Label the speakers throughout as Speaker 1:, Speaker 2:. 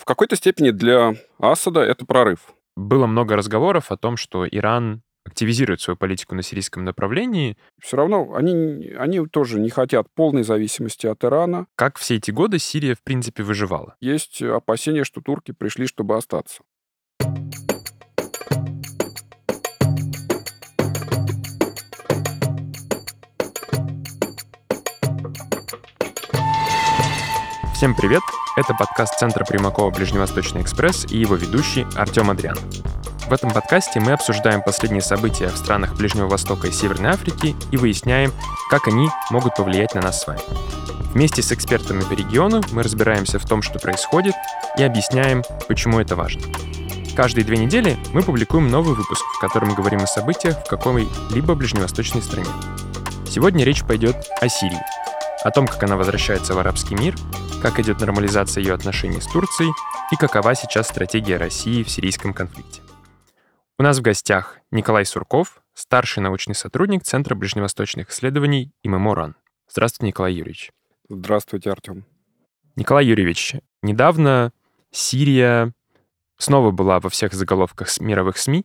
Speaker 1: В какой-то степени для Асада это прорыв.
Speaker 2: Было много разговоров о том, что Иран активизирует свою политику на сирийском направлении.
Speaker 1: Все равно они, они тоже не хотят полной зависимости от Ирана.
Speaker 2: Как все эти годы Сирия, в принципе, выживала?
Speaker 1: Есть опасения, что турки пришли, чтобы остаться.
Speaker 2: Всем привет! Это подкаст Центра Примакова «Ближневосточный экспресс» и его ведущий Артем Адриан. В этом подкасте мы обсуждаем последние события в странах Ближнего Востока и Северной Африки и выясняем, как они могут повлиять на нас с вами. Вместе с экспертами по региону мы разбираемся в том, что происходит, и объясняем, почему это важно. Каждые две недели мы публикуем новый выпуск, в котором мы говорим о событиях в какой-либо ближневосточной стране. Сегодня речь пойдет о Сирии, о том, как она возвращается в арабский мир, как идет нормализация ее отношений с Турцией и какова сейчас стратегия России в сирийском конфликте. У нас в гостях Николай Сурков, старший научный сотрудник Центра ближневосточных исследований ИММО Здравствуйте, Николай Юрьевич.
Speaker 1: Здравствуйте, Артем.
Speaker 2: Николай Юрьевич, недавно Сирия снова была во всех заголовках мировых СМИ.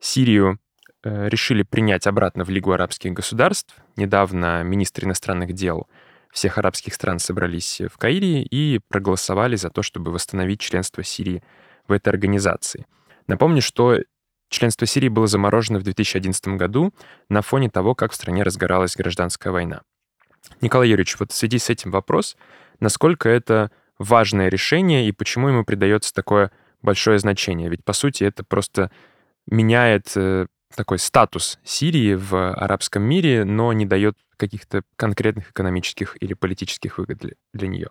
Speaker 2: Сирию э, решили принять обратно в Лигу арабских государств. Недавно министр иностранных дел всех арабских стран собрались в Каире и проголосовали за то, чтобы восстановить членство Сирии в этой организации. Напомню, что членство Сирии было заморожено в 2011 году на фоне того, как в стране разгоралась гражданская война. Николай Юрьевич, вот в связи с этим вопрос, насколько это важное решение и почему ему придается такое большое значение? Ведь, по сути, это просто меняет э, такой статус Сирии в арабском мире, но не дает каких-то конкретных экономических или политических выгод для, для нее.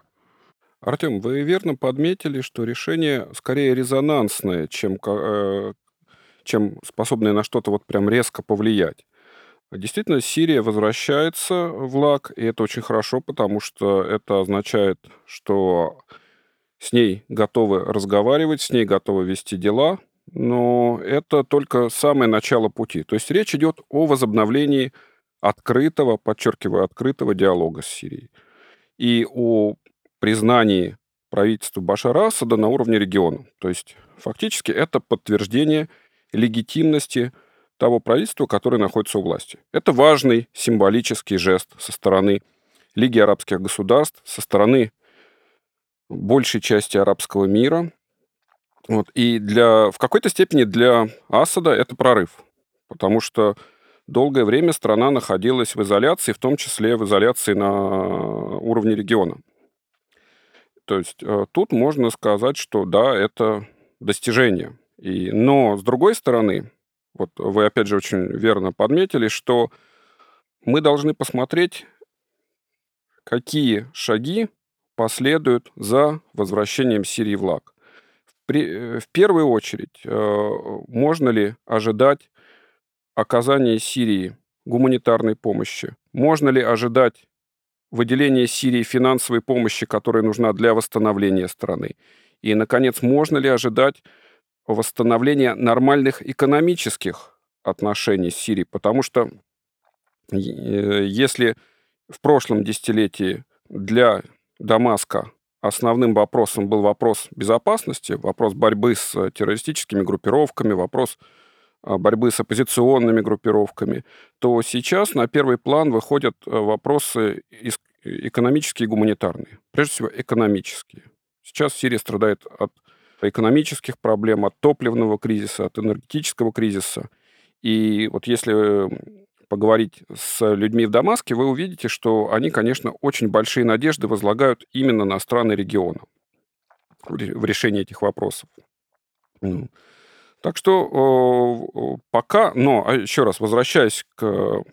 Speaker 1: Артем, вы верно подметили, что решение скорее резонансное, чем, э, чем способное на что-то вот прям резко повлиять. Действительно, Сирия возвращается в ЛАГ, и это очень хорошо, потому что это означает, что с ней готовы разговаривать, с ней готовы вести дела, но это только самое начало пути. То есть речь идет о возобновлении открытого, подчеркиваю, открытого диалога с Сирией и о признании правительства Башара Асада на уровне региона. То есть фактически это подтверждение легитимности того правительства, которое находится у власти. Это важный символический жест со стороны Лиги арабских государств, со стороны большей части арабского мира. Вот. И для, в какой-то степени для Асада это прорыв, потому что долгое время страна находилась в изоляции, в том числе в изоляции на уровне региона. То есть э, тут можно сказать, что да, это достижение. И, но с другой стороны, вот вы опять же очень верно подметили, что мы должны посмотреть, какие шаги последуют за возвращением Сирии в ЛАГ. При, в первую очередь, э, можно ли ожидать оказания Сирии гуманитарной помощи? Можно ли ожидать выделения Сирии финансовой помощи, которая нужна для восстановления страны? И, наконец, можно ли ожидать восстановления нормальных экономических отношений с Сирией? Потому что э, если в прошлом десятилетии для Дамаска основным вопросом был вопрос безопасности, вопрос борьбы с террористическими группировками, вопрос а, борьбы с оппозиционными группировками, то сейчас на первый план выходят э, вопросы экономические и гуманитарные. Прежде всего, экономические. Сейчас Сирия страдает от экономических проблем, от топливного кризиса, от энергетического кризиса. И вот если поговорить с людьми в Дамаске, вы увидите, что они, конечно, очень большие надежды возлагают именно на страны региона в решении этих вопросов. Так что пока, но а еще раз возвращаясь к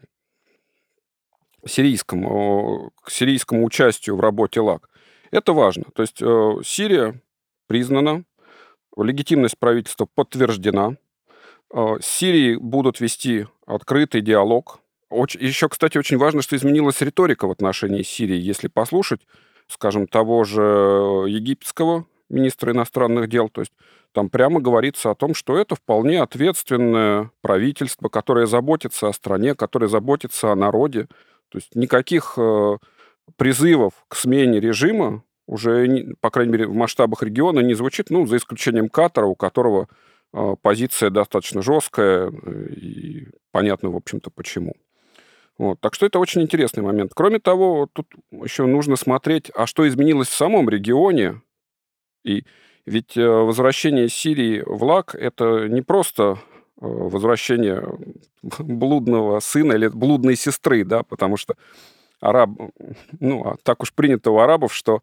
Speaker 1: сирийскому, к сирийскому участию в работе ЛАК, это важно. То есть Сирия признана, легитимность правительства подтверждена, с Сирией будут вести открытый диалог. Очень, еще, кстати, очень важно, что изменилась риторика в отношении Сирии. Если послушать, скажем, того же египетского министра иностранных дел, то есть там прямо говорится о том, что это вполне ответственное правительство, которое заботится о стране, которое заботится о народе. То есть никаких э, призывов к смене режима уже, по крайней мере, в масштабах региона не звучит, ну, за исключением Катара, у которого позиция достаточно жесткая, э, и понятно, в общем-то, почему. Вот. Так что это очень интересный момент. Кроме того, тут еще нужно смотреть, а что изменилось в самом регионе. И ведь э, возвращение Сирии в ЛАК – это не просто э, возвращение блудного сына или блудной сестры, да, потому что араб, ну, а так уж принято у арабов, что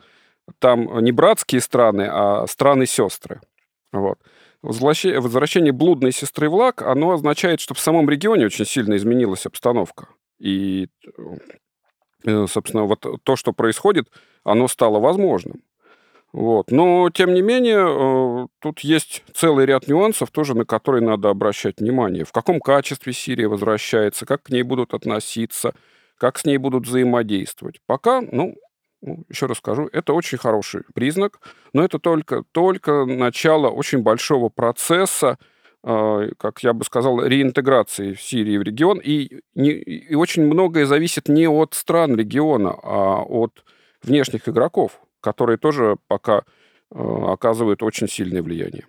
Speaker 1: там не братские страны, а страны-сестры. Вот. Возвращение блудной сестры в ЛАК, оно означает, что в самом регионе очень сильно изменилась обстановка. И, э, собственно, вот то, что происходит, оно стало возможным. Вот. Но, тем не менее, э, тут есть целый ряд нюансов тоже, на которые надо обращать внимание. В каком качестве Сирия возвращается, как к ней будут относиться, как с ней будут взаимодействовать. Пока, ну, ну еще раз скажу, это очень хороший признак, но это только, только начало очень большого процесса, а, как я бы сказал, реинтеграции в Сирии в регион. И, не, и очень многое зависит не от стран региона, а от внешних игроков, которые тоже пока а, оказывают очень сильное влияние.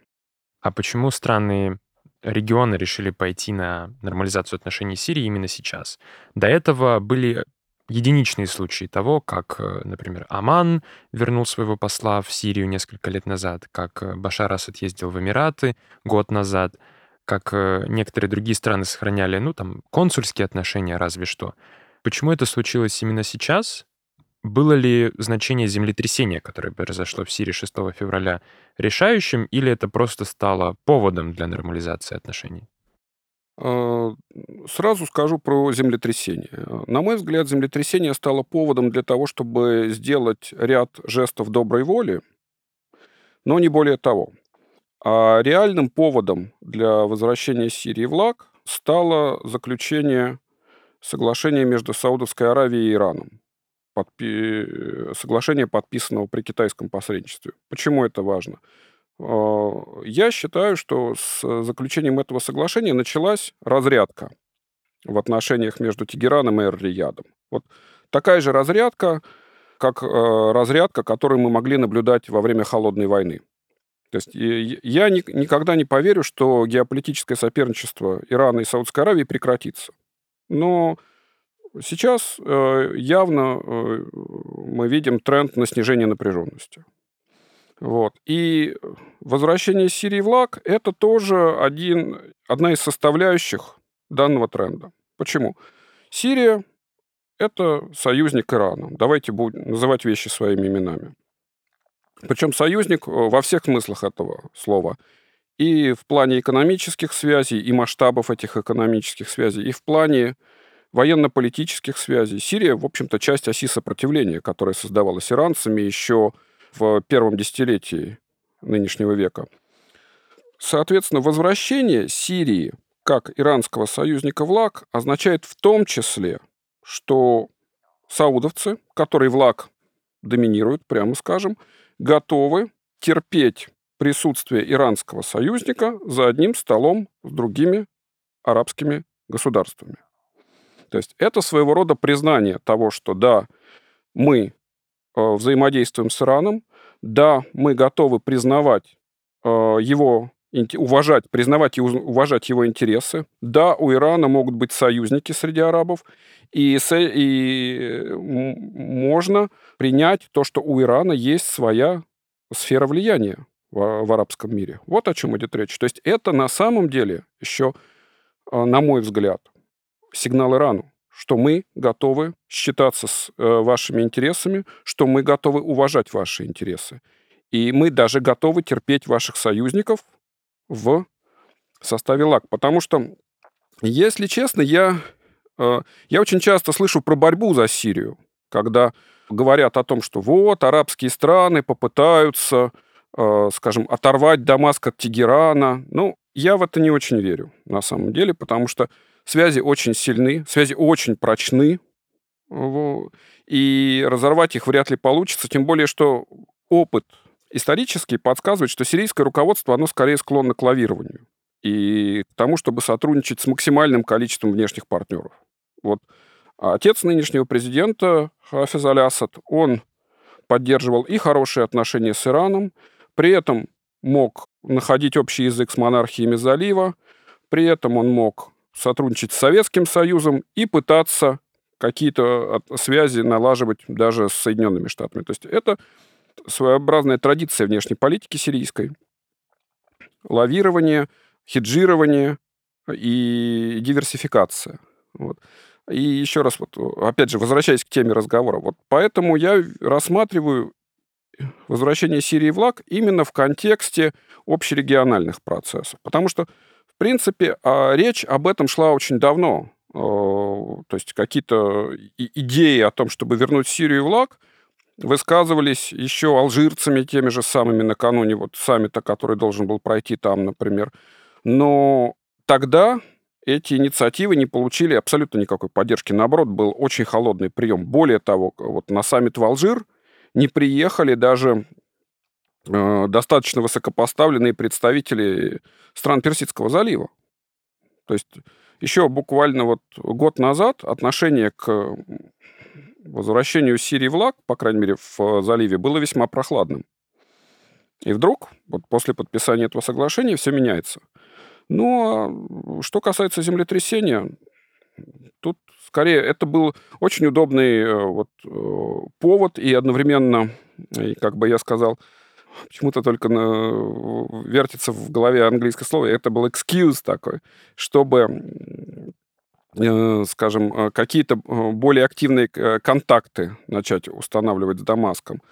Speaker 2: А почему страны региона решили пойти на нормализацию отношений с Сирией именно сейчас? До этого были единичные случаи того, как, э, например, Оман вернул своего посла в Сирию несколько лет назад, как э, Башар Асад ездил в Эмираты год назад, как э, некоторые другие страны сохраняли, ну, там, консульские отношения разве что. Почему это случилось именно сейчас? Было ли значение землетрясения, которое произошло в Сирии 6 февраля, решающим, или это просто стало поводом для нормализации отношений?
Speaker 1: А, сразу скажу про землетрясение. На мой взгляд, землетрясение стало поводом для того, чтобы сделать ряд жестов доброй воли, но не более того. А реальным поводом для возвращения Сирии в ЛАГ стало заключение соглашения между Саудовской Аравией и Ираном. Подпи... Соглашение, подписанного при китайском посредничестве. Почему это важно? А, я считаю, что с заключением этого соглашения началась разрядка в отношениях между Тегераном и Эр-Риядом. Вот такая же разрядка, как э, разрядка, которую мы могли наблюдать во время Холодной войны. То есть я никогда не поверю, что геополитическое соперничество Ирана и Саудовской Аравии прекратится. Но сейчас э, явно э, мы видим тренд на снижение напряженности. Вот. И возвращение Сирии в ЛАГ – это тоже один, одна из составляющих данного тренда. Почему? Сирия – это союзник Ирана. Давайте будем называть вещи своими именами. Причем союзник э, во всех смыслах этого слова. И в плане экономических связей, и масштабов этих экономических связей, и в плане военно-политических связей. Сирия, в общем-то, часть оси сопротивления, которая создавалась иранцами еще в первом десятилетии нынешнего века. Соответственно, возвращение Сирии как иранского союзника в ЛАГ означает в том числе, что саудовцы, которые в ЛАГ доминируют, прямо скажем, готовы терпеть присутствие иранского союзника за одним столом с другими арабскими государствами. То есть это своего рода признание того, что да, мы взаимодействуем с Ираном. Да, мы готовы признавать э, его уважать, признавать и уважать его интересы. Да, у Ирана могут быть союзники среди арабов, и, и можно принять то, что у Ирана есть своя сфера влияния в, в арабском мире. Вот о чем идет речь. То есть это на самом деле еще, э, на мой взгляд, сигнал Ирану что мы готовы считаться с э, вашими интересами, что мы готовы уважать ваши интересы. И мы даже готовы терпеть ваших союзников в составе ЛАК. Потому что, если честно, я, э, я очень часто слышу про борьбу за Сирию, когда говорят о том, что вот арабские страны попытаются, э, скажем, оторвать Дамаск от Тегерана. Ну, я в это не очень верю, на самом деле, потому что Связи очень сильны, связи очень прочны, и разорвать их вряд ли получится, тем более, что опыт исторический подсказывает, что сирийское руководство, оно скорее склонно к лавированию и к тому, чтобы сотрудничать с максимальным количеством внешних партнеров. Вот отец нынешнего президента Хафиз Аль-Асад, он поддерживал и хорошие отношения с Ираном, при этом мог находить общий язык с монархиями залива, при этом он мог сотрудничать с Советским Союзом и пытаться какие-то связи налаживать даже с Соединенными Штатами. То есть это своеобразная традиция внешней политики сирийской. Лавирование, хеджирование и диверсификация. Вот. И еще раз, вот, опять же, возвращаясь к теме разговора, вот поэтому я рассматриваю возвращение Сирии в ЛАГ именно в контексте общерегиональных процессов. Потому что, принципе, а, речь об этом шла очень давно. То есть какие-то идеи о том, чтобы вернуть Сирию в ЛАГ, высказывались еще алжирцами теми же самыми накануне вот саммита, который должен был пройти там, например. Но тогда эти инициативы не получили абсолютно никакой поддержки. Наоборот, был очень холодный прием. Более того, вот на саммит в Алжир не приехали даже э, достаточно высокопоставленные представители стран Персидского залива. То есть еще буквально вот год назад отношение к возвращению Сирии в ЛАГ, по крайней мере, в заливе, было весьма прохладным. И вдруг, вот после подписания этого соглашения, все меняется. Ну, а что касается землетрясения, тут скорее это был очень удобный э, вот, э, повод и одновременно, и, как бы я сказал, почему-то только на, вертится в голове английское слово, это был excuse такой, чтобы э, скажем, какие-то более активные контакты начать устанавливать с Дамаском.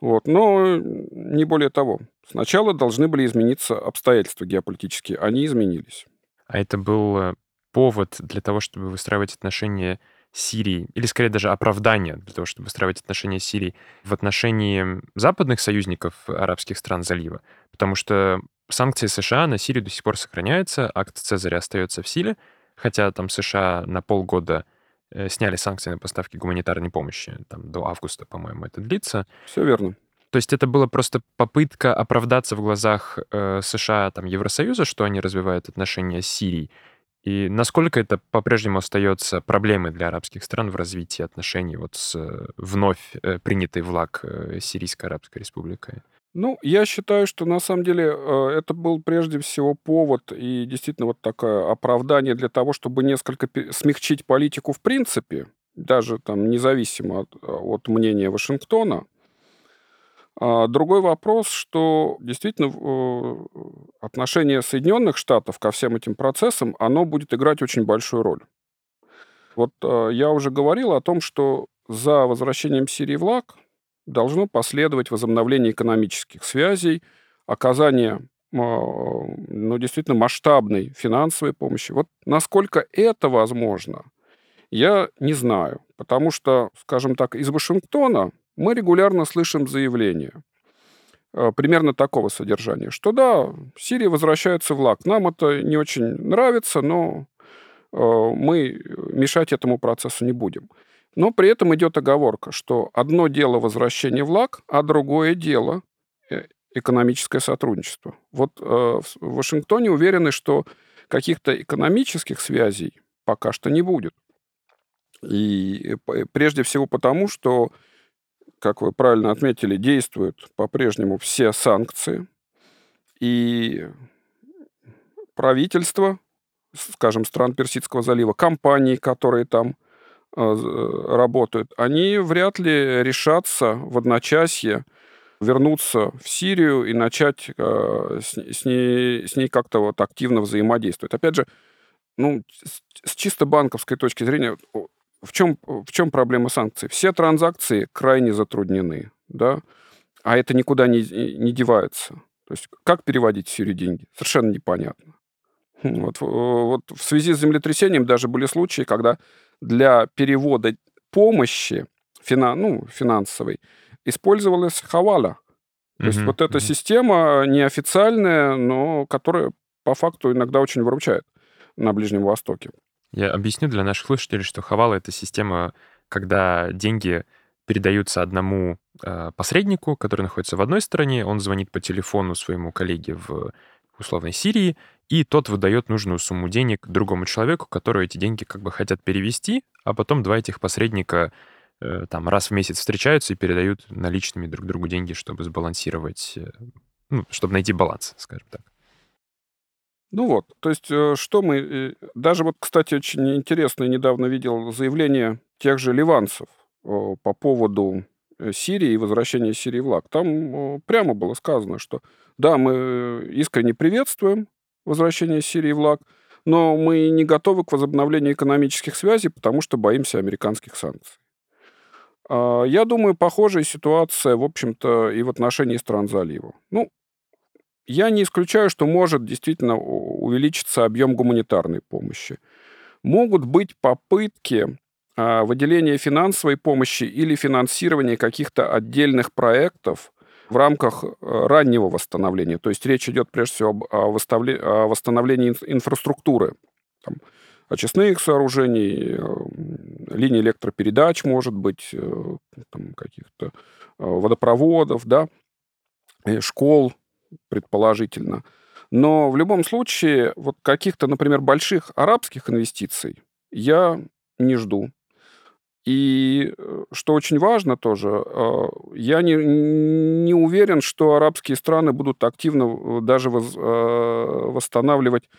Speaker 1: Вот. Но не более того. Сначала должны были измениться обстоятельства геополитические. Они изменились.
Speaker 2: А это был повод для того, чтобы выстраивать отношения с Сирией, или скорее даже оправдание для того, чтобы выстраивать отношения с Сирией в отношении западных союзников арабских стран залива. Потому что санкции США на Сирию до сих пор сохраняются, акт Цезаря остается в силе, хотя там США на полгода э, сняли санкции на поставки гуманитарной помощи. Там до августа, по-моему, это длится.
Speaker 1: Все верно.
Speaker 2: То есть это была просто попытка оправдаться в глазах э, США, там, Евросоюза, что они развивают отношения с Сирией, и насколько это по-прежнему остается проблемой для арабских стран в развитии отношений вот с э, вновь э, принятой в ЛАГ э, Сирийской Арабской Республикой?
Speaker 1: Ну, я считаю, что на самом деле это был прежде всего повод и действительно вот такое оправдание для того, чтобы несколько смягчить политику в принципе, даже там независимо от, от мнения Вашингтона, другой вопрос, что действительно э, отношение Соединенных Штатов ко всем этим процессам, оно будет играть очень большую роль. Вот э, я уже говорил о том, что за возвращением Сирии в ЛАГ должно последовать возобновление экономических связей, оказание ну, действительно масштабной финансовой помощи. Вот насколько это возможно, я не знаю. Потому что, скажем так, из Вашингтона мы регулярно слышим заявления э, примерно такого содержания, что да, Сирия возвращается в ЛАГ. Нам это не очень нравится, но э, мы мешать этому процессу не будем. Но при этом идет оговорка, что одно дело возвращение в ЛАГ, а другое дело э, экономическое сотрудничество. Вот в Вашингтоне уверены, что каких-то экономических связей пока что не будет. И прежде всего потому, что как вы правильно отметили, действуют по-прежнему все санкции. И правительство, скажем, стран Персидского залива, компании, которые там э, работают, они вряд ли решатся в одночасье вернуться в Сирию и начать э, с, с ней, с ней как-то вот активно взаимодействовать. Опять же, ну, с, с чисто банковской точки зрения, в чем, в чем проблема санкций? Все транзакции крайне затруднены, да, а это никуда не, не девается. То есть как переводить в Сирию деньги? Совершенно непонятно. Хм, вот, вот в связи с землетрясением даже были случаи, когда для перевода помощи финан, ну, финансовой использовалась хавала. То mm-hmm. есть вот эта mm-hmm. система неофициальная, но которая по факту иногда очень выручает на Ближнем Востоке.
Speaker 2: Я объясню для наших слушателей, что Хавала — это система, когда деньги передаются одному э, посреднику, который находится в одной стране, он звонит по телефону своему коллеге в условной Сирии, и тот выдает нужную сумму денег другому человеку, который эти деньги как бы хотят перевести, а потом два этих посредника э, там раз в месяц встречаются и передают наличными друг другу деньги, чтобы сбалансировать, э, ну, чтобы найти баланс, скажем так.
Speaker 1: Ну вот, то есть, э, что мы... Даже вот, кстати, очень интересно, недавно видел заявление тех же ливанцев по поводу Сирии и возвращения Сирии в ЛАГ. Там прямо было сказано, что да, мы искренне приветствуем возвращение Сирии в ЛАГ, но мы не готовы к возобновлению экономических связей, потому что боимся американских санкций. А, я думаю, похожая ситуация, в общем-то, и в отношении стран залива. Ну, я не исключаю, что может действительно увеличиться объем гуманитарной помощи. Могут быть попытки а, выделения финансовой помощи или финансирования каких-то отдельных проектов в рамках э, раннего восстановления. То есть речь идет прежде всего о восстановлении инфраструктуры, там, очистных сооружений, э, линий электропередач, может быть, э, каких-то водопроводов, да, школ, предположительно. Но в любом случае, вот каких-то, например, больших арабских инвестиций я не жду. И э, что очень важно тоже, э, я не, не уверен, что арабские страны будут активно э, даже воз, восстанавливать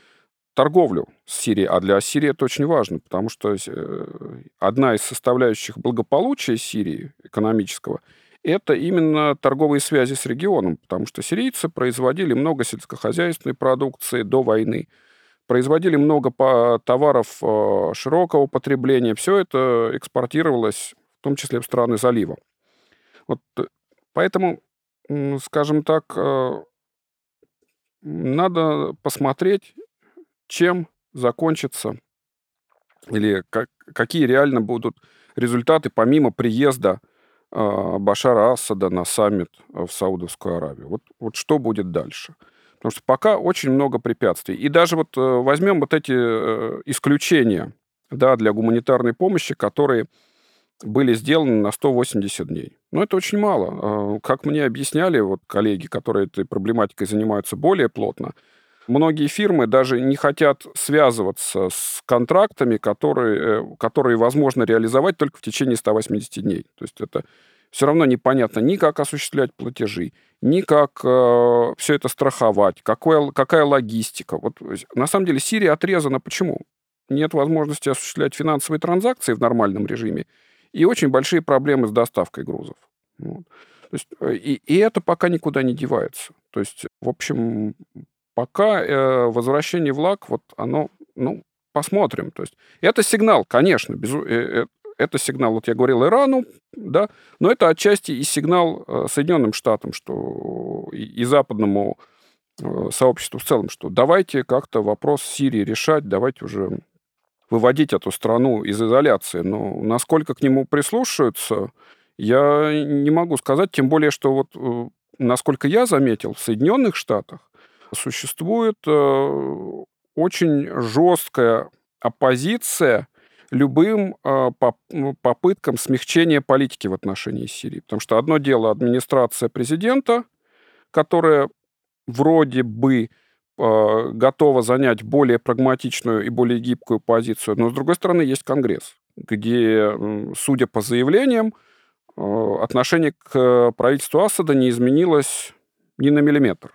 Speaker 1: торговлю с Сирией. А для Сирии это очень важно, потому что одна из составляющих благополучия Сирии экономического это именно торговые связи с регионом, потому что сирийцы производили много сельскохозяйственной продукции до войны производили много товаров э, широкого потребления. Все это экспортировалось, в том числе в страны залива. Вот э, поэтому, скажем так, э, надо посмотреть, чем закончится или как, какие реально будут результаты помимо приезда Башара Асада на саммит в Саудовскую Аравию. Вот, вот что будет дальше? Потому что пока очень много препятствий. И даже вот э, возьмем вот эти э, исключения да, для гуманитарной помощи, которые были сделаны на 180 дней. Но это очень мало. А, как мне объясняли вот коллеги, которые этой проблематикой занимаются более плотно, многие фирмы даже не хотят связываться с контрактами, которые, э, которые возможно реализовать только в течение 180 дней. То есть это все равно непонятно ни как осуществлять платежи, ни как э, все это страховать, какое, какая логистика. Вот, на самом деле Сирия отрезана. Почему? Нет возможности осуществлять финансовые транзакции в нормальном режиме и очень большие проблемы с доставкой грузов. Вот. То есть, э, и, и это пока никуда не девается. То есть, в общем, пока э, возвращение в ЛАК, вот оно, ну, посмотрим. То есть, это сигнал, конечно, без, э, э это сигнал, вот я говорил Ирану, да, но это отчасти и сигнал э, Соединенным Штатам, что и, и западному э, сообществу в целом, что давайте как-то вопрос Сирии решать, давайте уже выводить эту страну из изоляции. Но насколько к нему прислушаются, я не могу сказать, тем более, что вот, насколько я заметил, в Соединенных Штатах существует очень жесткая оппозиция любым а, ну, попыткам смягчения политики в отношении Сирии. Потому что одно дело администрация президента, которая вроде бы а, готова занять более прагматичную и более гибкую позицию, но с другой стороны есть Конгресс, где, судя по заявлениям, отношение к правительству Асада не изменилось ни на миллиметр.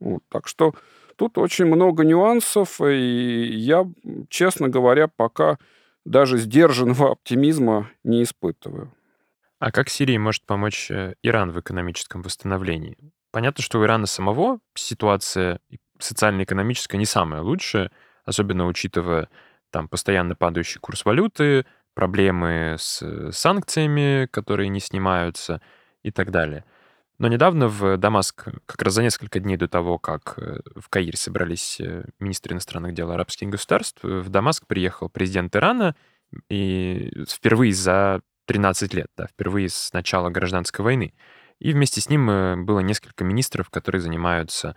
Speaker 1: Вот, так что тут очень много нюансов, и я, честно говоря, пока даже сдержанного оптимизма не испытываю.
Speaker 2: А как Сирии может помочь э, Иран в экономическом восстановлении? Понятно, что у Ирана самого ситуация социально-экономическая не самая лучшая, особенно учитывая там постоянно падающий курс валюты, проблемы с э, санкциями, которые не снимаются и так далее. Но недавно в Дамаск, как раз за несколько дней до того, как э, в Каире собрались э, министры иностранных дел арабских государств, э, в Дамаск приехал президент Ирана, и впервые за 13 лет, да, впервые с начала гражданской войны. И вместе с ним было несколько министров, которые занимаются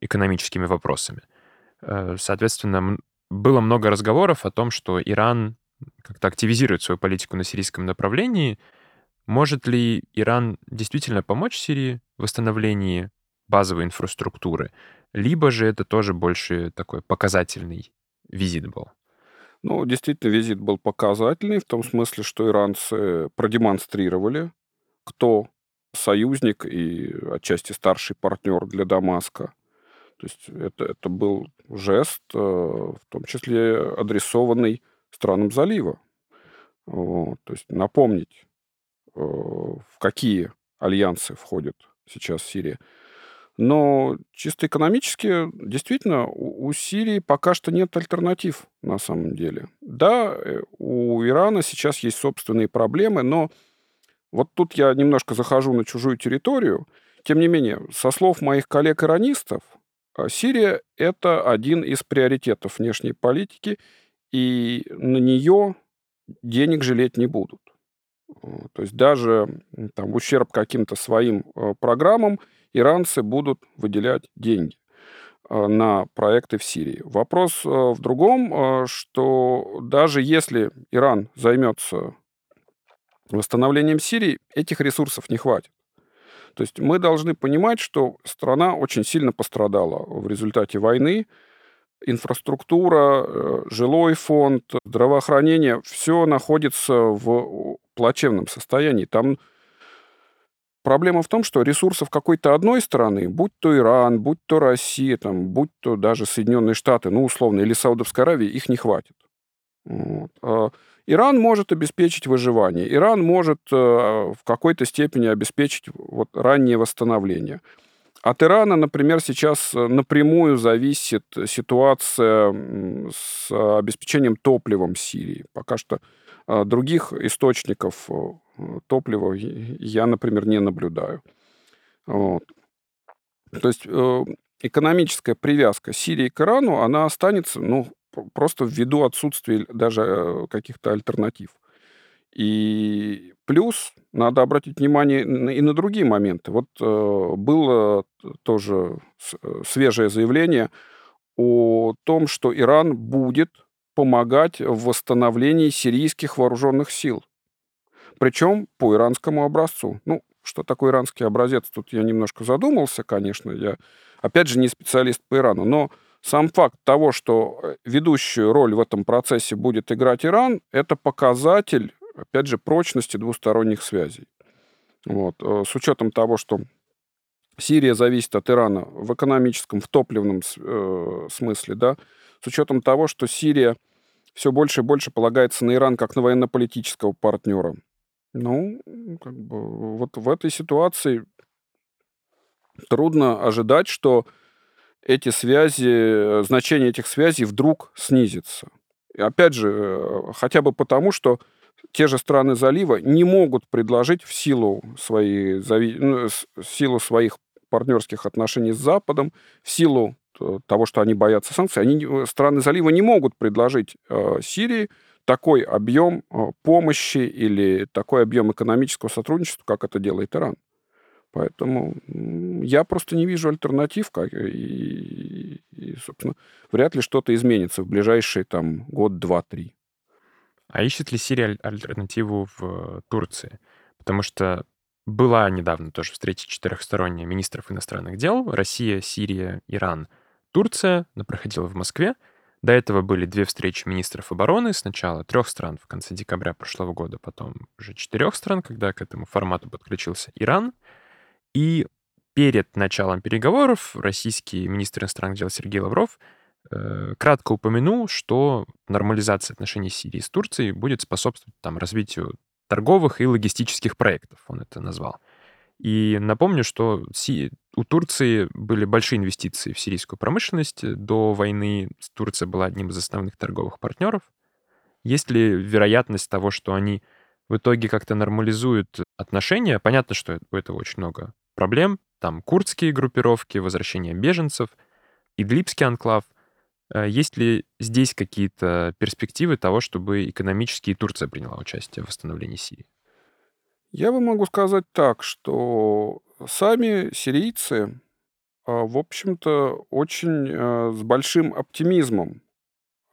Speaker 2: экономическими вопросами. Соответственно, было много разговоров о том, что Иран как-то активизирует свою политику на сирийском направлении — может ли Иран действительно помочь Сирии в восстановлении базовой инфраструктуры? Либо же это тоже больше такой показательный визит был?
Speaker 1: Ну, действительно, визит был показательный в том смысле, что иранцы продемонстрировали, кто союзник и отчасти старший партнер для Дамаска. То есть это, это был жест, э, в том числе адресованный странам залива. Вот, то есть напомнить, в какие альянсы входит сейчас Сирия. Но чисто экономически, действительно, у, у Сирии пока что нет альтернатив на самом деле. Да, э, у Ирана сейчас есть собственные проблемы, но вот тут я немножко захожу на чужую территорию. Тем не менее, со слов моих коллег-иранистов, а, Сирия – это один из приоритетов внешней политики, и на нее денег жалеть не будут. То есть даже там, в ущерб каким-то своим э, программам иранцы будут выделять деньги э, на проекты в Сирии. Вопрос э, в другом, что даже если Иран займется восстановлением Сирии, этих ресурсов не хватит. То есть мы должны понимать, что страна очень сильно пострадала в результате войны. Инфраструктура, э, жилой фонд, здравоохранение, все находится в плачевном состоянии. Там Проблема в том, что ресурсов какой-то одной страны, будь то Иран, будь то Россия, там, будь то даже Соединенные Штаты, ну, условно, или Саудовская Аравия, их не хватит. Вот. А Иран может обеспечить выживание. Иран может э, в какой-то степени обеспечить вот раннее восстановление. От Ирана, например, сейчас э, напрямую зависит ситуация с обеспечением топливом Сирии. Пока что э, других источников топлива я, например, не наблюдаю. Вот. То есть экономическая привязка Сирии к Ирану, она останется, ну, просто ввиду отсутствия даже э, каких-то альтернатив. И плюс надо обратить внимание и на другие моменты. Вот э, было тоже э, свежее заявление о том, что Иран будет помогать в восстановлении сирийских вооруженных сил. Причем по иранскому образцу. Ну, что такое иранский образец, тут я немножко задумался, конечно. Я, опять же, не специалист по Ирану, но сам факт того, что э, ведущую роль в этом процессе будет играть Иран, это показатель, опять же, прочности двусторонних связей. Вот. Э, с учетом того, что Сирия зависит от Ирана в экономическом, в топливном э, смысле, да, с учетом того, что Сирия все больше и больше полагается на Иран как на военно-политического партнера. Ну, как бы вот в этой ситуации трудно ожидать, что эти связи, э, значение этих связей вдруг снизится. И опять же, э, хотя бы потому, что те же страны залива не могут предложить в силу, своей, ну, в силу своих партнерских отношений с Западом, в силу того, что они боятся санкций, они, э, страны залива не могут предложить э, Сирии такой объем помощи или такой объем экономического сотрудничества, как это делает Иран. Поэтому я просто не вижу альтернатив, как, и, и, собственно, вряд ли что-то изменится в ближайшие там год, два, три.
Speaker 2: А ищет ли Сирия альтернативу в Турции? Потому что была недавно тоже встреча четырехсторонняя министров иностранных дел. Россия, Сирия, Иран, Турция. Она проходила в Москве. До этого были две встречи министров обороны. Сначала трех стран в конце декабря прошлого года, потом уже четырех стран, когда к этому формату подключился Иран — и перед началом переговоров российский министр иностранных дел Сергей Лавров э, кратко упомянул, что нормализация отношений Сирии с Турцией будет способствовать там, развитию торговых и логистических проектов, он это назвал. И напомню, что у Турции были большие инвестиции в сирийскую промышленность. До войны Турция была одним из основных торговых партнеров. Есть ли вероятность того, что они в итоге как-то нормализуют отношения? Понятно, что у этого очень много проблем. Там курдские группировки, возвращение беженцев, Идлибский анклав. Э, есть ли здесь какие-то перспективы того, чтобы экономически Турция приняла участие в восстановлении Сирии?
Speaker 1: Я бы могу сказать так, что сами сирийцы, а, в общем-то, очень э, с большим оптимизмом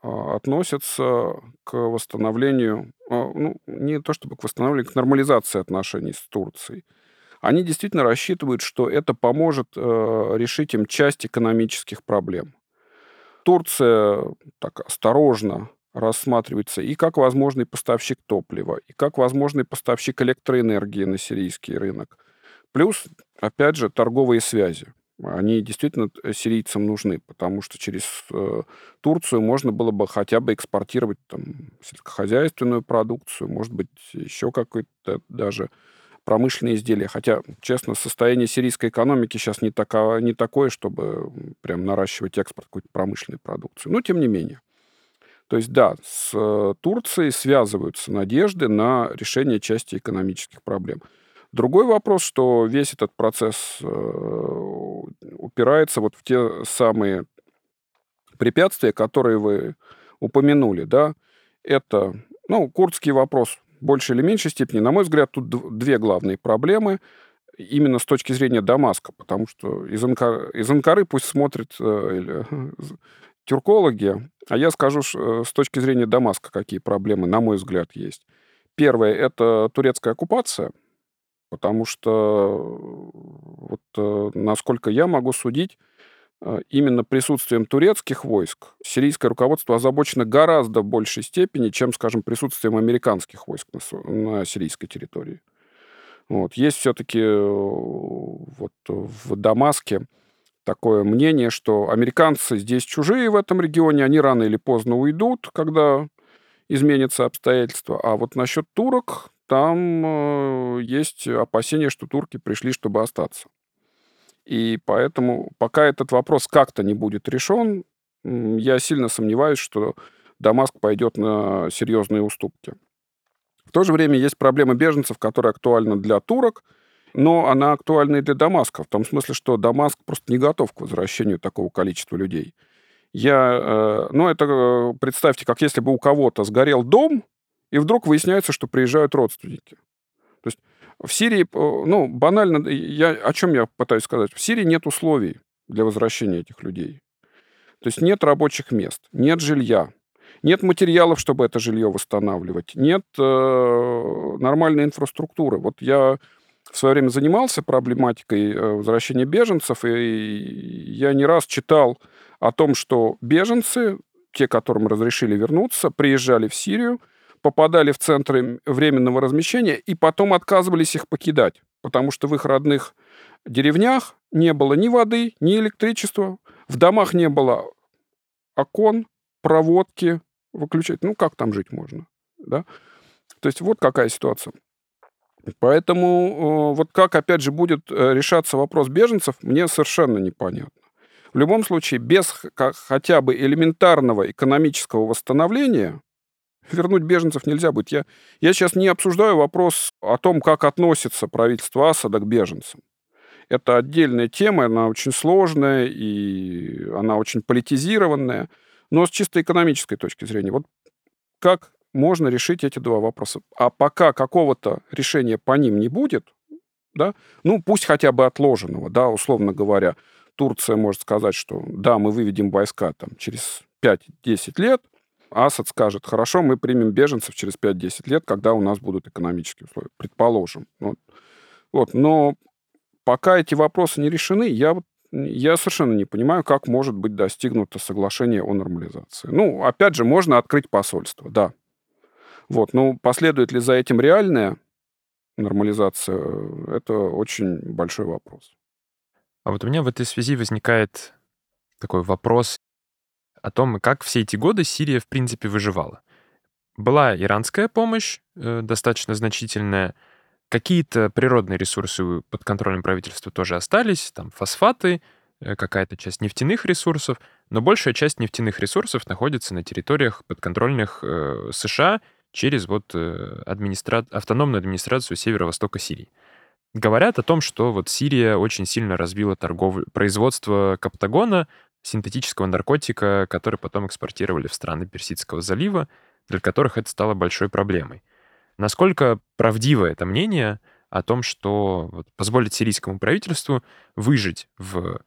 Speaker 1: а, относятся к восстановлению, а, ну, не то чтобы к восстановлению, к нормализации отношений с Турцией они действительно рассчитывают, что это поможет э, решить им часть экономических проблем. Турция так осторожно рассматривается и как возможный поставщик топлива, и как возможный поставщик электроэнергии на сирийский рынок. Плюс, опять же, торговые связи. Они действительно сирийцам нужны, потому что через э, Турцию можно было бы хотя бы экспортировать там, сельскохозяйственную продукцию, может быть, еще какой-то даже промышленные изделия. Хотя, честно, состояние сирийской экономики сейчас не, таково, не такое, чтобы прям наращивать экспорт какой-то промышленной продукции. Но тем не менее. То есть, да, с э, Турцией связываются надежды на решение части экономических проблем. Другой вопрос, что весь этот процесс э, упирается вот в те самые препятствия, которые вы упомянули, да, это, ну, курдский вопрос большей или меньшей степени. На мой взгляд, тут две главные проблемы именно с точки зрения Дамаска, потому что из Анкары, из Анкары пусть смотрят э, тюркологи, а я скажу э, с точки зрения Дамаска, какие проблемы, на мой взгляд, есть. Первое – это турецкая оккупация, потому что, вот, э, насколько я могу судить, э, именно присутствием турецких войск сирийское руководство озабочено гораздо большей степени, чем, скажем, присутствием американских войск на, на сирийской территории. Вот. Есть все-таки вот, в Дамаске такое мнение, что американцы здесь чужие в этом регионе, они рано или поздно уйдут, когда изменятся обстоятельства. А вот насчет турок, там э, есть опасения, что турки пришли, чтобы остаться. И поэтому, пока этот вопрос как-то не будет решен, я сильно сомневаюсь, что Дамаск пойдет на серьезные уступки. В то же время есть проблема беженцев, которая актуальна для турок – но она актуальна и для Дамаска, в том смысле, что Дамаск просто не готов к возвращению такого количества людей. Я, э, ну, это э, представьте, как если бы у кого-то сгорел дом, и вдруг выясняется, что приезжают родственники. То есть в Сирии, э, ну, банально, я, о чем я пытаюсь сказать? В Сирии нет условий для возвращения этих людей. То есть нет рабочих мест, нет жилья, нет материалов, чтобы это жилье восстанавливать, нет э, нормальной инфраструктуры. Вот я в свое время занимался проблематикой э, возвращения беженцев, и я не раз читал о том, что беженцы, те, которым разрешили вернуться, приезжали в Сирию, попадали в центры временного размещения и потом отказывались их покидать, потому что в их родных деревнях не было ни воды, ни электричества, в домах не было окон, проводки выключать. Ну, как там жить можно? Да? То есть вот какая ситуация. Поэтому вот как, опять же, будет э, решаться вопрос беженцев, мне совершенно непонятно. В любом случае, без хотя бы элементарного экономического восстановления вернуть беженцев нельзя будет. Я, я сейчас не обсуждаю вопрос о том, как относится правительство Асада к беженцам. Это отдельная тема, она очень сложная и она очень политизированная. Но с чисто экономической точки зрения, вот как можно решить эти два вопроса. А пока какого-то решения по ним не будет, да, ну пусть хотя бы отложенного, да, условно говоря, Турция может сказать, что да, мы выведем войска там через 5-10 лет, Асад скажет, хорошо, мы примем беженцев через 5-10 лет, когда у нас будут экономические условия, предположим. Вот. вот. Но пока эти вопросы не решены, я, я совершенно не понимаю, как может быть достигнуто соглашение о нормализации. Ну, опять же, можно открыть посольство, да, вот. Но последует ли за этим реальная нормализация, это очень большой вопрос.
Speaker 2: А вот у меня в этой связи возникает такой вопрос о том, как все эти годы Сирия, в принципе, выживала. Была иранская помощь, э, достаточно значительная, какие-то природные ресурсы под контролем правительства тоже остались, там фосфаты, э, какая-то часть нефтяных ресурсов, но большая часть нефтяных ресурсов находится на территориях подконтрольных э, США через вот э, администра... автономную администрацию северо-востока Сирии. Говорят о том, что вот Сирия очень сильно развила торговлю, производство каптагона, синтетического наркотика, который потом экспортировали в страны Персидского залива, для которых это стало большой проблемой. Насколько правдиво это мнение о том, что вот, позволит сирийскому правительству выжить в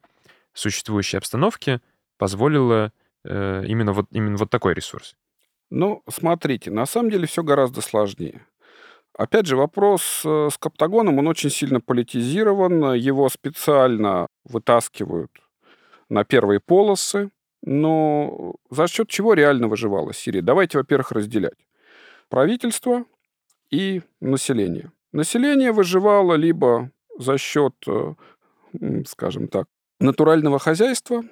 Speaker 2: существующей обстановке, позволило э, именно, вот, именно вот такой ресурс?
Speaker 1: Ну, смотрите, на самом деле все гораздо сложнее. Опять же, вопрос э, с Каптагоном, он очень сильно политизирован, его специально вытаскивают на первые полосы, Но за счет чего реально выживала Сирия? Давайте, во-первых, разделять. Правительство и население. Население выживало либо за счет, э, скажем так, натурального хозяйства,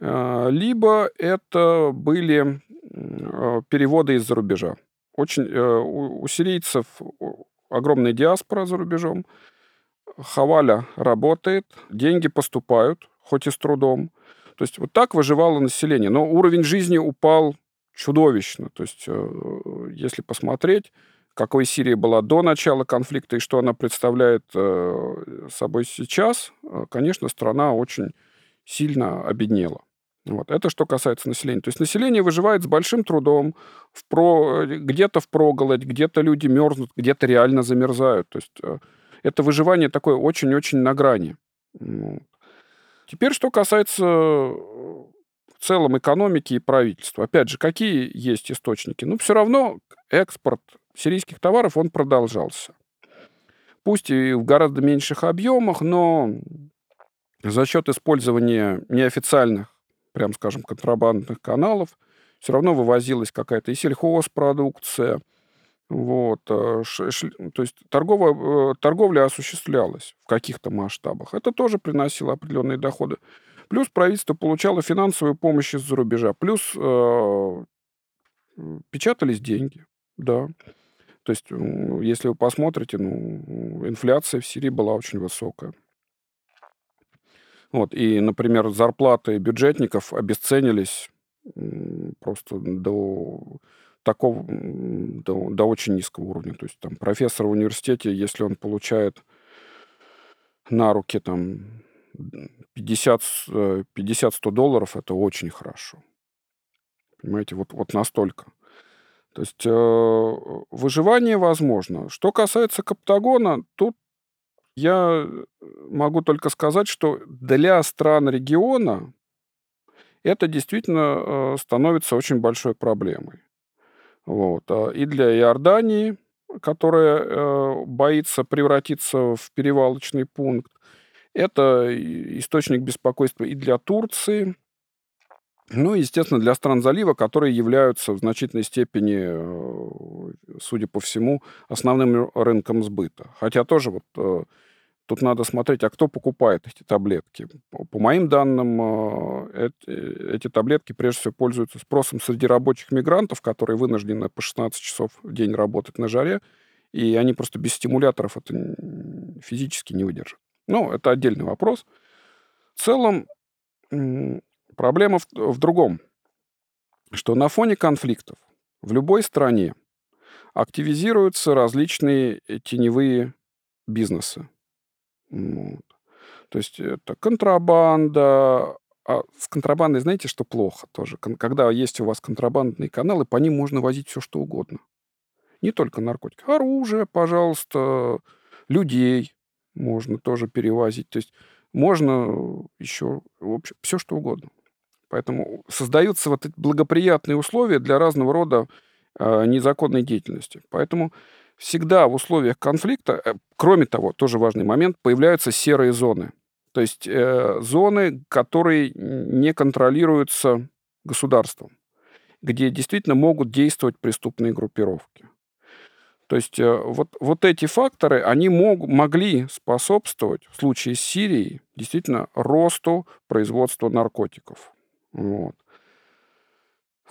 Speaker 1: э, либо это были э, переводы из-за рубежа. Очень, у сирийцев огромная диаспора за рубежом. Хаваля работает, деньги поступают, хоть и с трудом. То есть вот так выживало население. Но уровень жизни упал чудовищно. То есть если посмотреть, какой Сирия была до начала конфликта и что она представляет э, собой сейчас, э, конечно, страна очень сильно обеднела. Вот. Это что касается населения. То есть население выживает с большим трудом, в про... где-то в проголодь, где-то люди мерзнут, где-то реально замерзают. То есть э, это выживание такое очень-очень на грани. Теперь, что касается в целом экономики и правительства. Опять же, какие есть источники? Ну, все равно экспорт сирийских товаров, он продолжался. Пусть и в гораздо меньших объемах, но за счет использования неофициальных, прям скажем, контрабандных каналов, все равно вывозилась какая-то и сельхозпродукция, вот, э, то есть торговая, э, торговля осуществлялась в каких-то масштабах. Это тоже приносило определенные доходы. Плюс правительство получало финансовую помощь из-за рубежа. Плюс э, печатались деньги, да. То есть, если вы посмотрите, ну, инфляция в Сирии была очень высокая. Вот, и, например, зарплаты бюджетников обесценились просто до такого, до, до очень низкого уровня. То есть там профессор в университете, если он получает на руки там 50-100 э, долларов, это очень хорошо. Понимаете, вот, вот настолько. То есть э, выживание возможно. Что касается Каптагона, тут я могу только сказать, что для стран региона это действительно э, становится очень большой проблемой. Вот. А и для Иордании, которая э, боится превратиться в перевалочный пункт, это источник беспокойства и для Турции, ну, естественно, для стран залива, которые являются в значительной степени, э, судя по всему, основным рынком сбыта. Хотя тоже вот э, тут надо смотреть, а кто покупает эти таблетки. По моим данным, э, эти таблетки прежде всего пользуются спросом среди рабочих мигрантов, которые вынуждены по 16 часов в день работать на жаре, и они просто без стимуляторов это физически не выдержат. Ну, это отдельный вопрос. В целом, Проблема в, в другом, что на фоне конфликтов в любой стране активизируются различные э, теневые бизнесы. Вот. То есть это контрабанда. А с контрабандой знаете, что плохо тоже? Когда есть у вас контрабандные каналы, по ним можно возить все, что угодно. Не только наркотики. Оружие, пожалуйста, людей можно тоже перевозить. То есть можно еще, в общем, все, что угодно. Поэтому создаются вот эти благоприятные условия для разного рода э, незаконной деятельности. Поэтому всегда в условиях конфликта, э, кроме того, тоже важный момент, появляются серые зоны. То есть э, зоны, которые не контролируются государством, где действительно могут действовать преступные группировки. То есть э, вот, вот эти факторы, они мог, могли способствовать в случае с Сирией действительно росту производства наркотиков. Вот.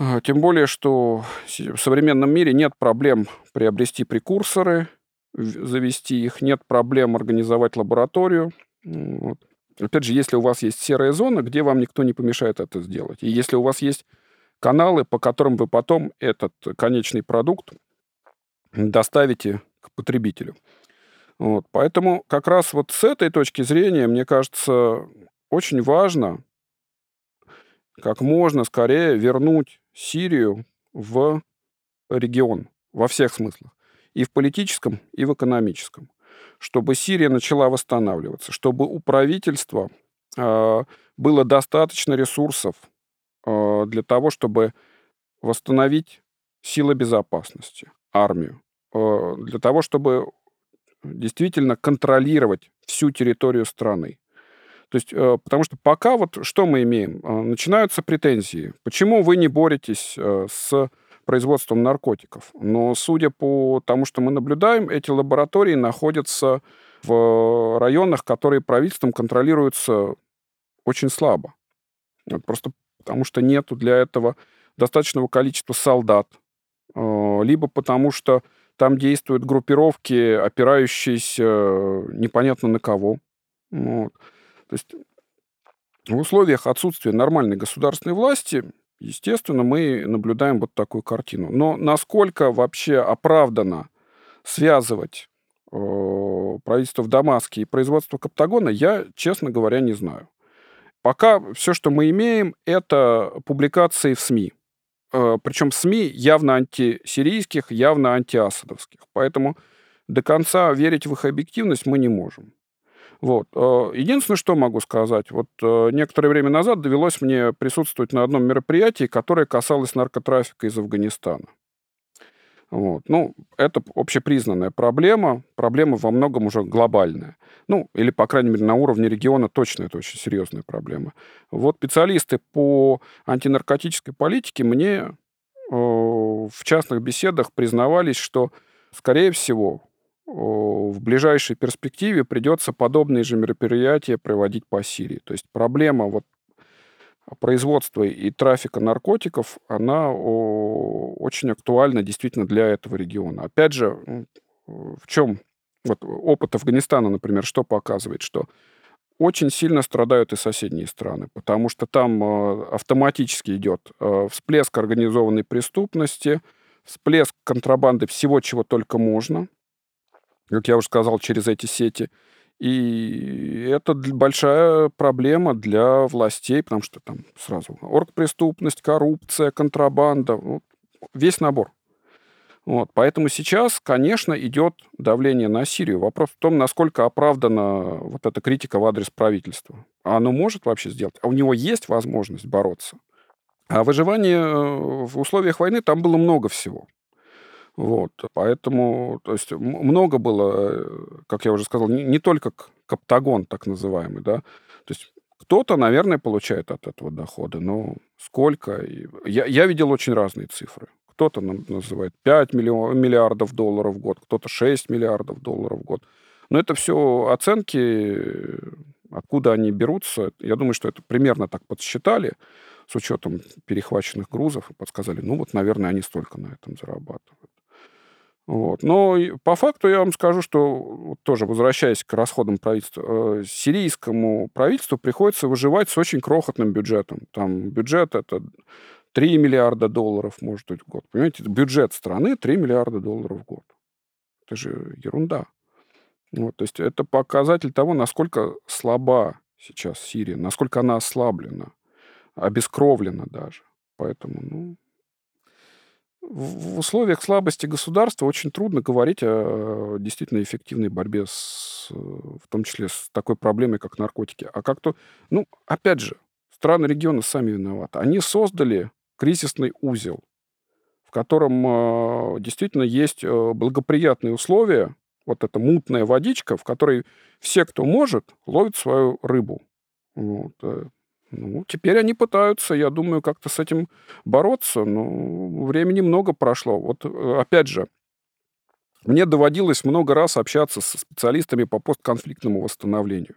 Speaker 1: А, тем более, что в современном мире нет проблем приобрести прекурсоры, завести их, нет проблем организовать лабораторию. Вот. Опять же, если у вас есть серая зона, где вам никто не помешает это сделать. И если у вас есть каналы, по которым вы потом этот конечный продукт доставите к потребителю. Вот. Поэтому как раз вот с этой точки зрения, мне кажется, очень важно как можно скорее вернуть Сирию в регион во всех смыслах. И в политическом, и в экономическом. Чтобы Сирия начала восстанавливаться, чтобы у правительства э, было достаточно ресурсов э, для того, чтобы восстановить силы безопасности, армию, э, для того, чтобы действительно контролировать всю территорию страны. То есть, э, потому что пока вот что мы имеем? Э, начинаются претензии. Почему вы не боретесь э, с производством наркотиков? Но судя по тому, что мы наблюдаем, эти лаборатории находятся в районах, которые правительством контролируются очень слабо. Просто потому что нету для этого достаточного количества солдат, либо потому что там действуют группировки, опирающиеся непонятно на кого. Вот. То есть в условиях отсутствия нормальной государственной власти, естественно, мы наблюдаем вот такую картину. Но насколько вообще оправдано связывать э, правительство в Дамаске и производство Каптагона, я, честно говоря, не знаю. Пока все, что мы имеем, это публикации в СМИ. Э, причем СМИ явно антисирийских, явно антиасадовских. Поэтому до конца верить в их объективность мы не можем. Вот. Э, единственное, что могу сказать, вот э, некоторое время назад довелось мне присутствовать на одном мероприятии, которое касалось наркотрафика из Афганистана. Вот. Ну, это общепризнанная проблема, проблема во многом уже глобальная. Ну, или, по крайней мере, на уровне региона точно это очень серьезная проблема. Вот специалисты по антинаркотической политике мне э, в частных беседах признавались, что, скорее всего, в ближайшей перспективе придется подобные же мероприятия проводить по Сирии. То есть проблема вот производства и трафика наркотиков, она очень актуальна действительно для этого региона. Опять же, в чем вот опыт Афганистана, например, что показывает, что очень сильно страдают и соседние страны, потому что там э, автоматически идет э, всплеск организованной преступности, всплеск контрабанды всего, чего только можно – как я уже сказал, через эти сети. И это большая проблема для властей, потому что там сразу оргпреступность, коррупция, контрабанда, весь набор. Вот, поэтому сейчас, конечно, идет давление на Сирию. Вопрос в том, насколько оправдана вот эта критика в адрес правительства. А оно может вообще сделать? А у него есть возможность бороться? А выживание э, в условиях войны там было много всего. Вот, поэтому, то есть много было, э, как я уже сказал, не, не только каптагон так называемый, да, то есть кто-то, наверное, получает от этого дохода, но сколько? Я, я видел очень разные цифры. Кто-то называет 5 миллион, миллиардов долларов в год, кто-то 6 миллиардов долларов в год. Но это все оценки, откуда они берутся. Я думаю, что это примерно так подсчитали с учетом перехваченных грузов и подсказали, ну вот, наверное, они столько на этом зарабатывают. Вот. Но по факту я вам скажу, что тоже возвращаясь к расходам правительства, э, сирийскому правительству приходится выживать с очень крохотным бюджетом. Там бюджет это 3 миллиарда долларов, может быть, в год. Понимаете, бюджет страны 3 миллиарда долларов в год. Это же ерунда. Вот, то есть это показатель того, насколько слаба сейчас Сирия, насколько она ослаблена, обескровлена даже. Поэтому, ну, в условиях слабости государства очень трудно говорить о действительно эффективной борьбе с, в том числе с такой проблемой, как наркотики. А как-то, ну, опять же, страны региона сами виноваты. Они создали кризисный узел, в котором э, действительно есть э, благоприятные условия, вот эта мутная водичка, в которой все, кто может, ловят свою рыбу. Вот. Ну, теперь они пытаются, я думаю, как-то с этим бороться, но времени много прошло. Вот э, опять же, мне доводилось много раз общаться со специалистами по постконфликтному восстановлению.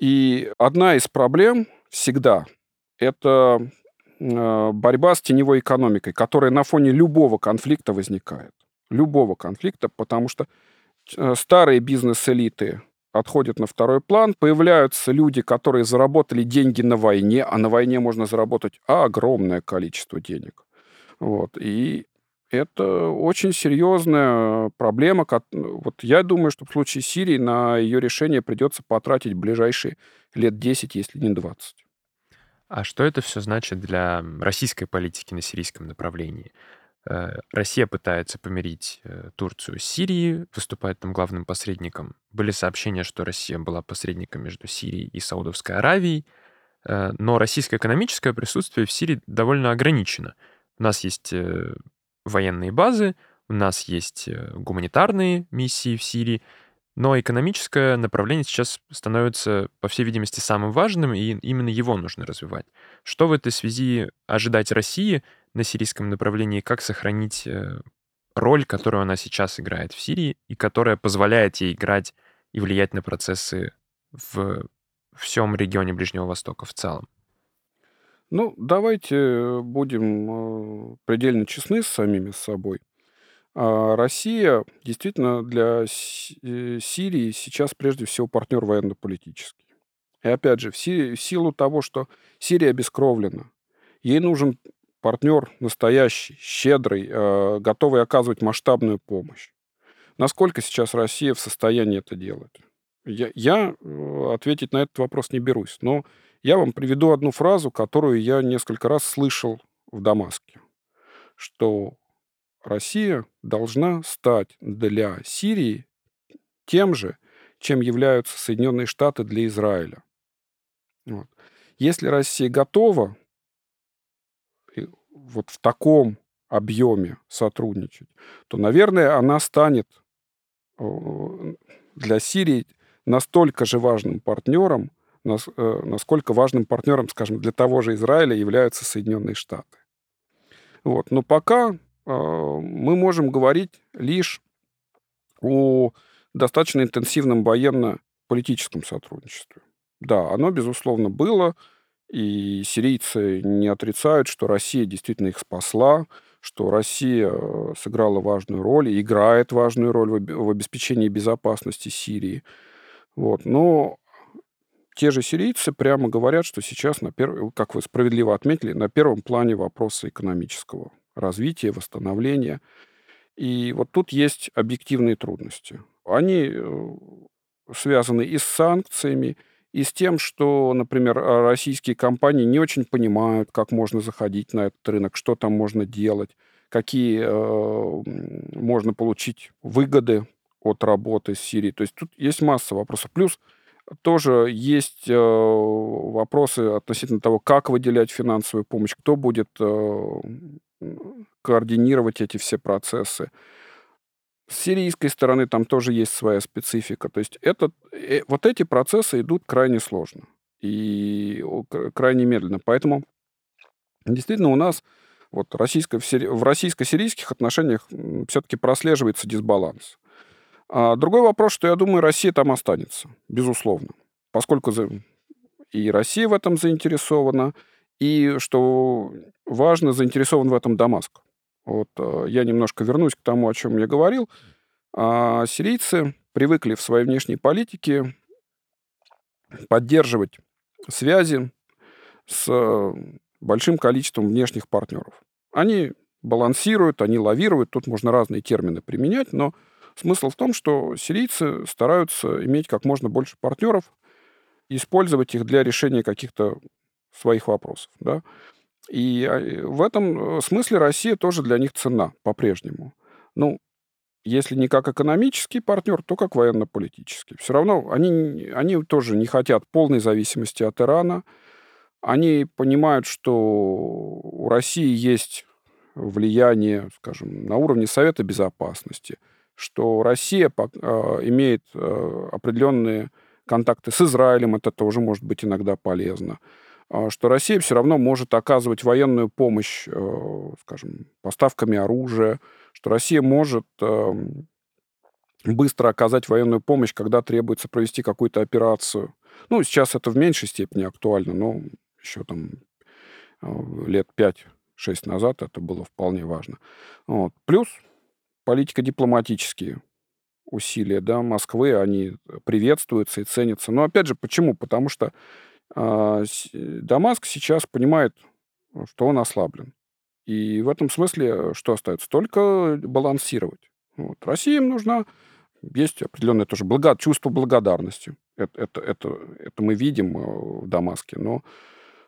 Speaker 1: И одна из проблем всегда это э, борьба с теневой экономикой, которая на фоне любого конфликта возникает. Любого конфликта, потому что э, старые бизнес-элиты отходят на второй план. Появляются люди, которые заработали деньги на войне, а на войне можно заработать огромное количество денег. Вот. И это очень серьезная проблема. Вот я думаю, что в случае Сирии на ее решение придется потратить ближайшие лет 10, если не 20.
Speaker 2: А что это все значит для российской политики на сирийском направлении? Э, Россия пытается помирить э, Турцию с Сирией, выступает там главным посредником. Были сообщения, что Россия была посредником между Сирией и Саудовской Аравией, э, но российское экономическое присутствие в Сирии довольно ограничено. У нас есть военные базы, у нас есть гуманитарные миссии в Сирии, Но экономическое направление сейчас становится, по всей видимости, самым важным, и именно его нужно развивать. Что в этой связи ожидать России на сирийском направлении, как сохранить э, роль, которую она сейчас играет в Сирии, и которая позволяет ей играть и влиять на процессы в всем регионе Ближнего Востока в целом?
Speaker 1: Ну, давайте будем э, предельно честны с самими собой. А, Россия действительно для э, Сирии сейчас прежде всего партнер военно-политический. И опять же, в, силу того, что Сирия обескровлена, ей нужен партнер настоящий, щедрый, э, готовый оказывать масштабную помощь. Насколько сейчас Россия в состоянии это делать? Я, я э, ответить на этот вопрос не берусь, но я вам приведу одну фразу, которую я несколько раз слышал в Дамаске, что Россия должна стать для Сирии тем же, чем являются Соединенные Штаты для Израиля. Вот. Если Россия готова вот в таком объеме сотрудничать, то, наверное, она станет для Сирии настолько же важным партнером, э, насколько важным партнером, скажем, для того же Израиля являются Соединенные Штаты. Вот. Но пока а, мы можем говорить лишь о достаточно интенсивном военно-политическом сотрудничестве. Да, оно, безусловно, было, и сирийцы не отрицают, что Россия действительно их спасла, что Россия э, сыграла важную роль и играет важную роль в обеспечении безопасности Сирии. Вот. Но те же сирийцы прямо говорят, что сейчас, на перв... как вы справедливо отметили, на первом плане вопроса экономического развития, восстановления. И вот тут есть объективные трудности. Они э, связаны и с санкциями, и с тем, что, например, а, российские компании не очень понимают, как можно заходить на этот рынок, что там можно делать, какие э, можно получить выгоды от работы с Сирией. То есть тут есть масса вопросов. Плюс тоже есть э, вопросы относительно того, как выделять финансовую помощь, кто будет э, координировать эти все процессы. С сирийской стороны там тоже есть своя специфика. То есть это, э, вот эти процессы идут крайне сложно и крайне медленно. Поэтому действительно у нас вот российско, в российско-сирийских отношениях все-таки прослеживается дисбаланс. А другой вопрос, что я думаю, Россия там останется, безусловно, поскольку и Россия в этом заинтересована, и, что важно, заинтересован в этом Дамаск. Вот э, я немножко вернусь к тому, о чем я говорил. А сирийцы привыкли в своей внешней политике поддерживать связи с э, большим количеством внешних партнеров. Они балансируют, они лавируют, тут можно разные термины применять, но смысл в том, что сирийцы стараются иметь как можно больше партнеров, использовать их для решения каких-то своих вопросов. Да? И а, в этом э, смысле Россия тоже для них цена по-прежнему. Ну, если не как экономический партнер, то как военно-политический. Все равно они, они тоже не хотят полной зависимости от Ирана. Они понимают, что у России есть влияние, скажем, на уровне Совета Безопасности, что Россия э, имеет э, определенные контакты с Израилем, это тоже может быть иногда полезно. А, что Россия все равно может оказывать военную помощь, э, скажем, поставками оружия, что Россия может эм, быстро оказать военную помощь, когда требуется провести какую-то операцию. Ну, сейчас это в меньшей степени актуально, но еще там э, лет 5-6 назад это было вполне важно. Вот. Плюс политико-дипломатические усилия да, Москвы, они приветствуются и ценятся. Но опять же, почему? Потому что Дамаск сейчас понимает, что он ослаблен. И в этом смысле что остается? Только балансировать. Вот. России им нужна, есть определенное тоже благо, чувство благодарности. Это, это, это, это мы видим э, в Дамаске. Но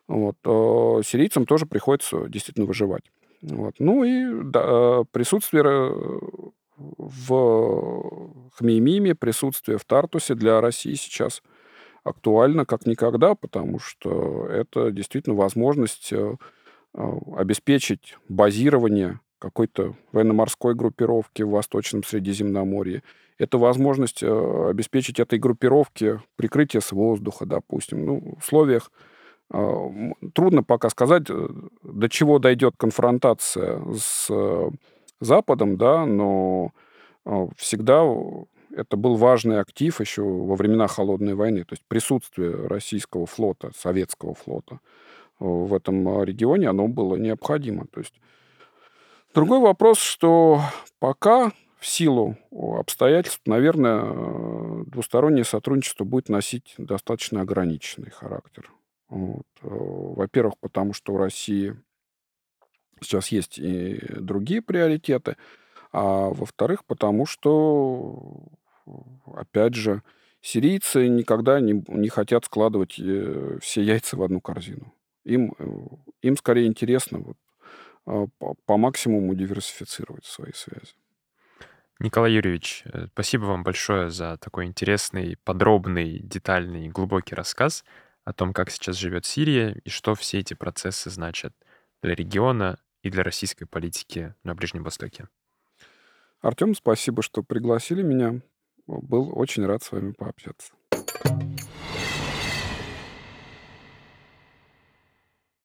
Speaker 1: вот, э, сирийцам тоже приходится действительно выживать. Вот. Ну и да, присутствие э, в Хмеймиме, присутствие в Тартусе для России сейчас – актуально как никогда, потому что это действительно возможность э, э, обеспечить базирование какой-то военно-морской группировки в Восточном Средиземноморье. Это возможность э, обеспечить этой группировке прикрытие с воздуха, допустим. Ну, в условиях э, трудно пока сказать, до чего дойдет конфронтация с Западом, да, но всегда это был важный актив еще во времена Холодной войны, то есть присутствие российского флота, советского флота в этом регионе, оно было необходимо. То есть другой вопрос, что пока в силу обстоятельств, наверное, двустороннее сотрудничество будет носить достаточно ограниченный характер. Вот. Во-первых, потому что у России сейчас есть и другие приоритеты, а во-вторых, потому что, опять же, сирийцы никогда не, не хотят складывать э, все яйца в одну корзину. Им, э, им скорее интересно вот, а, по, по максимуму диверсифицировать свои связи.
Speaker 2: Николай Юрьевич, э, спасибо вам большое за такой интересный, подробный, детальный, глубокий рассказ о том, как сейчас живет Сирия и что все эти процессы значат для региона и для российской политики на Ближнем Востоке.
Speaker 1: Артем, спасибо, что пригласили меня. Был очень рад с вами пообщаться.